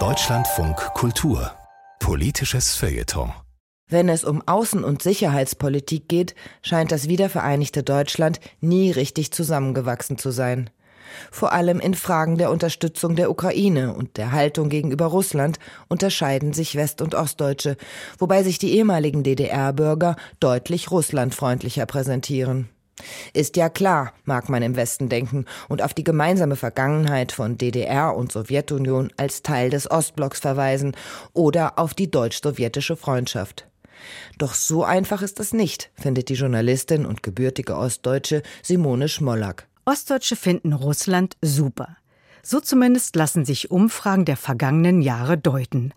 Deutschlandfunk Kultur Politisches Feuilleton wenn es um Außen- und Sicherheitspolitik geht, scheint das wiedervereinigte Deutschland nie richtig zusammengewachsen zu sein. Vor allem in Fragen der Unterstützung der Ukraine und der Haltung gegenüber Russland unterscheiden sich West- und Ostdeutsche, wobei sich die ehemaligen DDR-Bürger deutlich russlandfreundlicher präsentieren. Ist ja klar, mag man im Westen denken und auf die gemeinsame Vergangenheit von DDR und Sowjetunion als Teil des Ostblocks verweisen oder auf die deutsch-sowjetische Freundschaft. Doch so einfach ist es nicht, findet die Journalistin und gebürtige Ostdeutsche Simone Schmollack. Ostdeutsche finden Russland super. So zumindest lassen sich Umfragen der vergangenen Jahre deuten.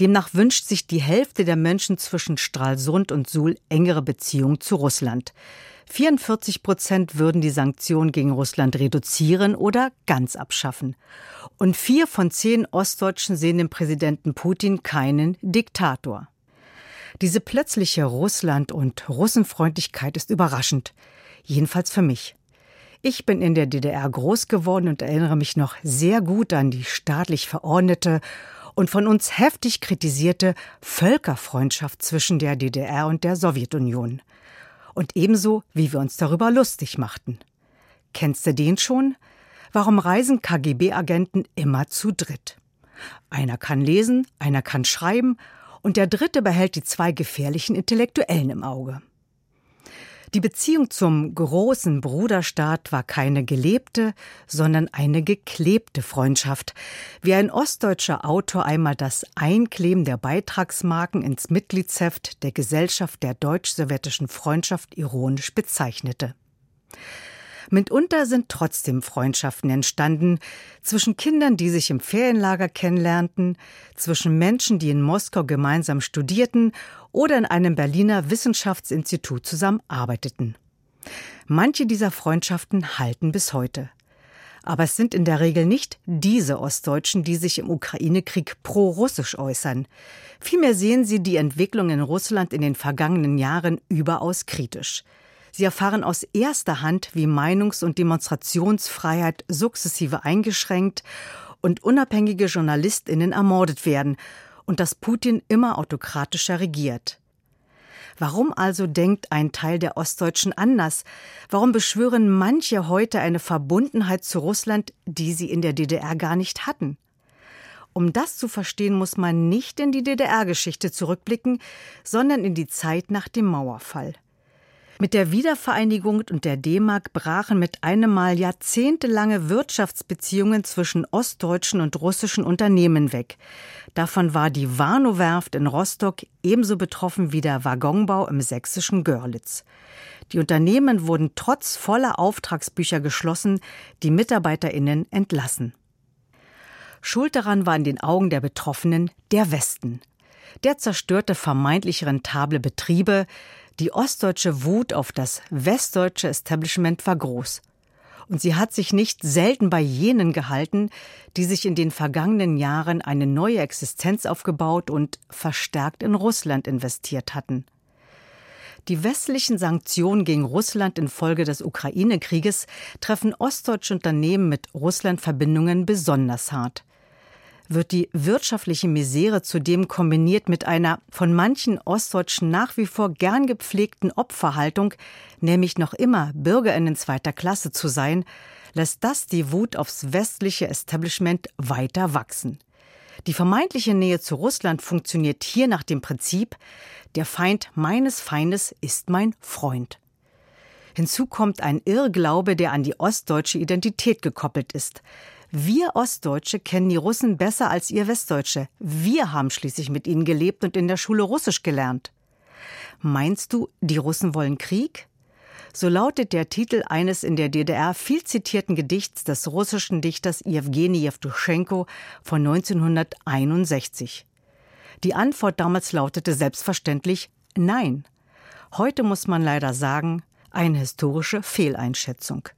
Demnach wünscht sich die Hälfte der Menschen zwischen Stralsund und Suhl engere Beziehungen zu Russland. 44 Prozent würden die Sanktionen gegen Russland reduzieren oder ganz abschaffen. Und vier von zehn Ostdeutschen sehen dem Präsidenten Putin keinen Diktator. Diese plötzliche Russland- und Russenfreundlichkeit ist überraschend. Jedenfalls für mich. Ich bin in der DDR groß geworden und erinnere mich noch sehr gut an die staatlich verordnete und von uns heftig kritisierte Völkerfreundschaft zwischen der DDR und der Sowjetunion. Und ebenso, wie wir uns darüber lustig machten. Kennst du den schon? Warum reisen KGB-Agenten immer zu dritt? Einer kann lesen, einer kann schreiben und der dritte behält die zwei gefährlichen Intellektuellen im Auge. Die Beziehung zum großen Bruderstaat war keine gelebte, sondern eine geklebte Freundschaft, wie ein ostdeutscher Autor einmal das Einkleben der Beitragsmarken ins Mitgliedsheft der Gesellschaft der deutsch-sowjetischen Freundschaft ironisch bezeichnete. Mitunter sind trotzdem Freundschaften entstanden zwischen Kindern, die sich im Ferienlager kennenlernten, zwischen Menschen, die in Moskau gemeinsam studierten oder in einem Berliner Wissenschaftsinstitut zusammenarbeiteten. Manche dieser Freundschaften halten bis heute. Aber es sind in der Regel nicht diese Ostdeutschen, die sich im Ukraine-Krieg pro-russisch äußern. Vielmehr sehen sie die Entwicklung in Russland in den vergangenen Jahren überaus kritisch. Sie erfahren aus erster Hand, wie Meinungs- und Demonstrationsfreiheit sukzessive eingeschränkt und unabhängige Journalistinnen ermordet werden und dass Putin immer autokratischer regiert. Warum also denkt ein Teil der Ostdeutschen anders? Warum beschwören manche heute eine Verbundenheit zu Russland, die sie in der DDR gar nicht hatten? Um das zu verstehen, muss man nicht in die DDR-Geschichte zurückblicken, sondern in die Zeit nach dem Mauerfall. Mit der Wiedervereinigung und der D-Mark brachen mit einem Mal jahrzehntelange Wirtschaftsbeziehungen zwischen ostdeutschen und russischen Unternehmen weg. Davon war die Warnow-Werft in Rostock ebenso betroffen wie der Waggonbau im sächsischen Görlitz. Die Unternehmen wurden trotz voller Auftragsbücher geschlossen, die MitarbeiterInnen entlassen. Schuld daran war in den Augen der Betroffenen der Westen. Der zerstörte vermeintlich rentable Betriebe, die ostdeutsche Wut auf das westdeutsche Establishment war groß. Und sie hat sich nicht selten bei jenen gehalten, die sich in den vergangenen Jahren eine neue Existenz aufgebaut und verstärkt in Russland investiert hatten. Die westlichen Sanktionen gegen Russland infolge des Ukraine-Krieges treffen ostdeutsche Unternehmen mit Russland-Verbindungen besonders hart wird die wirtschaftliche Misere zudem kombiniert mit einer von manchen Ostdeutschen nach wie vor gern gepflegten Opferhaltung, nämlich noch immer Bürgerinnen zweiter Klasse zu sein, lässt das die Wut aufs westliche Establishment weiter wachsen. Die vermeintliche Nähe zu Russland funktioniert hier nach dem Prinzip, der Feind meines Feindes ist mein Freund. Hinzu kommt ein Irrglaube, der an die ostdeutsche Identität gekoppelt ist. Wir Ostdeutsche kennen die Russen besser als ihr Westdeutsche. Wir haben schließlich mit ihnen gelebt und in der Schule Russisch gelernt. Meinst du, die Russen wollen Krieg? So lautet der Titel eines in der DDR viel zitierten Gedichts des russischen Dichters Jewgeni Jewtuschenko von 1961. Die Antwort damals lautete selbstverständlich Nein. Heute muss man leider sagen, eine historische Fehleinschätzung.